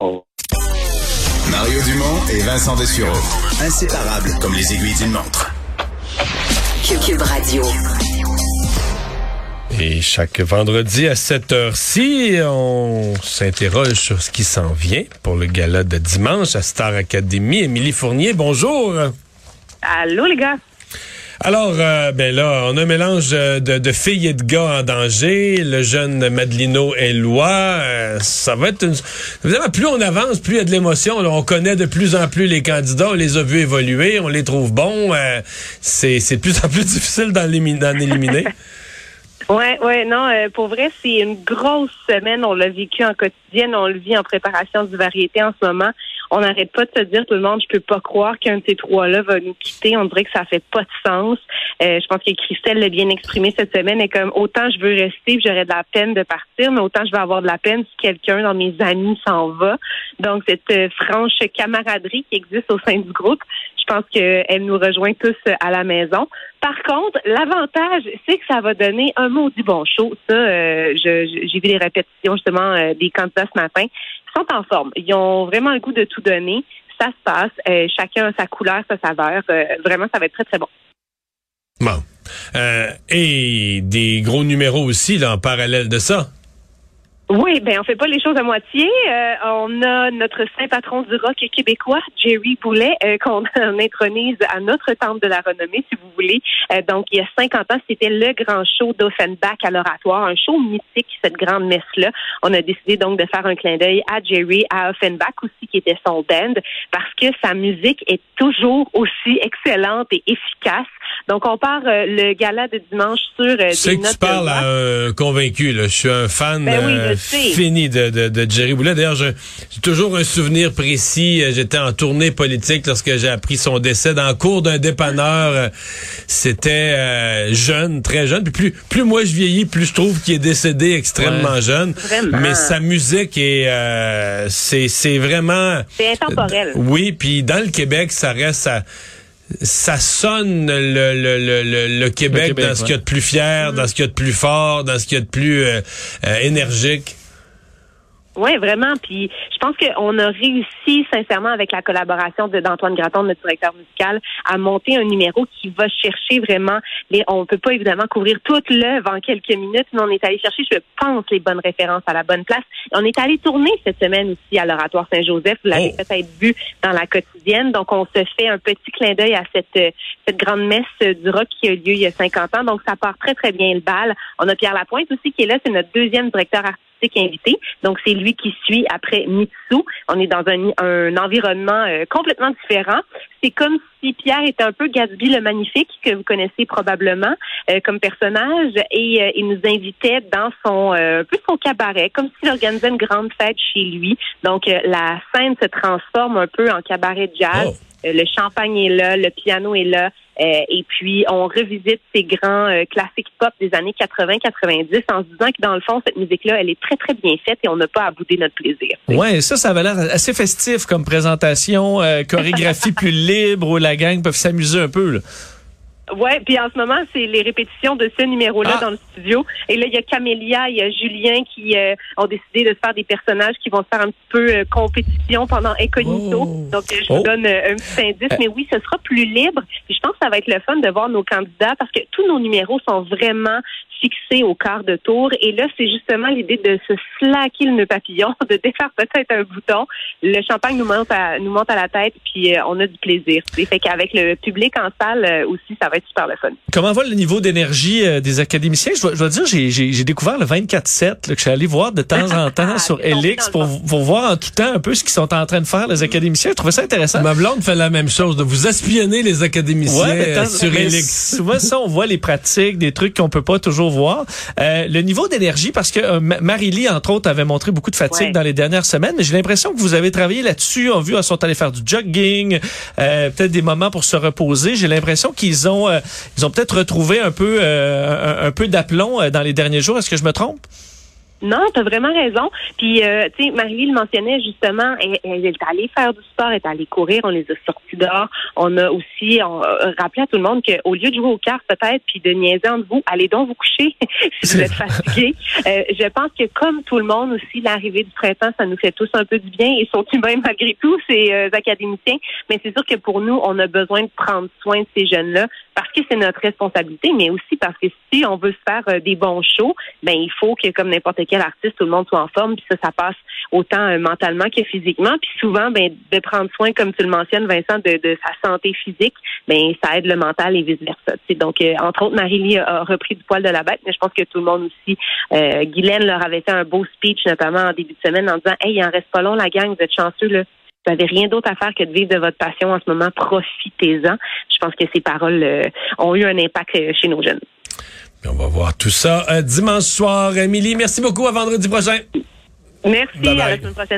Mario Dumont et Vincent Dessureau. Inséparables comme les aiguilles d'une montre. Cube Radio. Et chaque vendredi à cette heure-ci, on s'interroge sur ce qui s'en vient pour le gala de dimanche à Star Academy. Émilie Fournier, bonjour. Allô les gars. Alors, euh, ben là, on a un mélange de, de, filles et de gars en danger. Le jeune Madelino Eloi, euh, ça va être une... Plus on avance, plus il y a de l'émotion. On connaît de plus en plus les candidats, on les a vus évoluer, on les trouve bons. Euh, c'est de plus en plus difficile d'en éliminer. Ouais, ouais, non, pour vrai, c'est une grosse semaine. On l'a vécu en quotidienne, on le vit en préparation du variété en ce moment on n'arrête pas de se dire tout le monde, je peux pas croire qu'un de ces trois-là va nous quitter. On dirait que ça fait pas de sens. Euh, je pense que Christelle l'a bien exprimé cette semaine. Et comme autant je veux rester, j'aurais de la peine de partir, mais autant je vais avoir de la peine si quelqu'un dans mes amis s'en va. Donc cette euh, franche camaraderie qui existe au sein du groupe, je pense qu'elle nous rejoint tous à la maison. Par contre, l'avantage, c'est que ça va donner un du bon show. Ça, euh, j'ai vu les répétitions justement des candidats ce matin sont en forme. Ils ont vraiment le goût de tout donner. Ça se passe. Euh, chacun a sa couleur, sa saveur. Euh, vraiment, ça va être très, très bon. Bon. Euh, et des gros numéros aussi, là, en parallèle de ça. Oui, ben on fait pas les choses à moitié. Euh, on a notre saint patron du rock québécois, Jerry Boulet, euh, qu'on intronise à notre temple de la renommée, si vous voulez. Euh, donc, il y a 50 ans, c'était le grand show d'Offenbach à l'oratoire, un show mythique, cette grande messe-là. On a décidé donc de faire un clin d'œil à Jerry, à Offenbach aussi, qui était son band, parce que sa musique est toujours aussi excellente et efficace. Donc, on part le gala de dimanche sur euh, des notes que tu parles à convaincu. Là. Je suis un fan. Ben oui, fini de, de, de Jerry Boulet. D'ailleurs, j'ai toujours un souvenir précis. Euh, j'étais en tournée politique lorsque j'ai appris son décès dans le cours d'un dépanneur. Euh, c'était euh, jeune, très jeune. Puis plus, plus moi je vieillis, plus je trouve qu'il est décédé extrêmement jeune. Mais sa musique est, c'est, c'est vraiment. C'est intemporel. oui, puis dans le Québec, ça reste ça ça sonne le, le, le, le Québec, dans ce qu'il y a de plus fier, dans ce qu'il y a de plus fort, dans ce qu'il y a de plus énergique. Oui, vraiment. Puis je pense qu'on a réussi sincèrement avec la collaboration d'Antoine Graton, notre directeur musical, à monter un numéro qui va chercher vraiment les. On peut pas évidemment couvrir toute l'œuvre en quelques minutes, mais on est allé chercher, je pense, les bonnes références à la bonne place. On est allé tourner cette semaine aussi à l'Oratoire Saint-Joseph. Vous l'avez oh. peut-être vu dans la quotidienne. Donc on se fait un petit clin d'œil à cette cette grande messe du rock qui a lieu il y a 50 ans. Donc ça part très très bien le bal. On a Pierre Lapointe aussi qui est là, c'est notre deuxième directeur artistique invité. Donc, c'est lui qui suit après Mitsu. On est dans un, un environnement euh, complètement différent. C'est comme Pierre était un peu Gatsby le Magnifique, que vous connaissez probablement euh, comme personnage, et euh, il nous invitait dans son un peu son cabaret, comme s'il organisait une grande fête chez lui. Donc, la scène se transforme un peu en cabaret jazz. Oh. le champagne est là, le piano est là. Euh, et puis, on revisite ces grands euh, classiques pop des années 80-90 en se disant que dans le fond, cette musique-là, elle est très, très bien faite et on n'a pas à bouder notre plaisir. Ouais, ça, ça va l'air assez festif comme présentation, euh, chorégraphie plus libre où la gang peut s'amuser un peu. Là. Ouais, puis en ce moment, c'est les répétitions de ce numéro-là ah. dans le studio. Et là, il y a Camélia, il y a Julien qui euh, ont décidé de faire des personnages qui vont faire un petit peu euh, compétition pendant Incognito. Oh. Donc, je vous Oh. donne euh, un petit indice. Mais oui, ce sera plus libre. Puis je pense que ça va être le fun de voir nos candidats parce que tous nos numéros sont vraiment fixés au quart de tour. Et là, c'est justement l'idée de se slacker le nœud papillon, de défaire peut-être un bouton. Le champagne nous monte à, nous monte à la tête, puis euh, on a du plaisir. Fait qu'avec le public en salle euh, aussi, ça va être super le fun. Comment va le niveau d'énergie euh, des académiciens? Je dois, je dois dire, j'ai- j'ai j'ai découvert le 24-7 là, que je suis allé voir de temps en temps Ah, sur Elix pour, pour voir en tout temps un peu ce qu'ils sont en train de faire, les académiciens. Je trouvais ça intéressant. Ma blonde fait la même chose, de vous espionner les académiciens mais euh, tant- sur Elix. Souvent, ça, on voit les pratiques, des trucs qu'on peut pas toujours voir. Euh, le niveau d'énergie, parce que euh, Ma- Marie-Lie, entre autres, avait montré beaucoup de fatigue Ouais. dans les dernières semaines, mais j'ai l'impression que vous avez travaillé là-dessus. On a vu, ils sont allés faire du jogging, euh, peut-être des moments pour se reposer. J'ai l'impression qu'ils ont, euh, ils ont peut-être retrouvé un peu, euh, un, un peu d'aplomb euh, dans les derniers jours. Est-ce que je me trompe? Non, tu as vraiment raison. Puis, euh, tu sais, Marie le mentionnait justement, elle, elle, est allée faire du sport, elle est allée courir, on les a sortis dehors. On a aussi on, euh, rappelé à tout le monde qu'au lieu de jouer aux cartes peut-être, puis de niaiser entre vous, allez donc vous coucher si vous êtes fatigué. Euh, je pense que comme tout le monde aussi, l'arrivée du printemps, ça nous fait tous un peu du bien. Ils sont humains malgré tout, ces euh, académiciens. Mais c'est sûr que pour nous, on a besoin de prendre soin de ces jeunes-là parce que c'est notre responsabilité, mais aussi parce que si on veut se faire euh, des bons shows, ben il faut que comme n'importe quel artiste, tout le monde soit en forme, puis ça, ça passe autant euh, mentalement que physiquement. Puis souvent, ben de prendre soin, comme tu le mentionnes, Vincent, de, de sa santé physique, ben ça aide le mental et vice versa. Donc, euh, entre autres, Marie-Lie a, repris du poil de la bête, mais je pense que tout le monde aussi. Euh, Guylaine leur avait fait un beau speech, notamment en début de semaine, en disant Hey, il en reste pas long, la gang, vous êtes chanceux là. Vous n'avez rien d'autre à faire que de vivre de votre passion en ce moment. Profitez-en. Je pense que ces paroles euh, ont eu un impact euh, chez nos jeunes. On va voir tout ça euh, dimanche soir. Émilie, merci beaucoup. À vendredi prochain. Merci. Bye bye. À la semaine prochaine.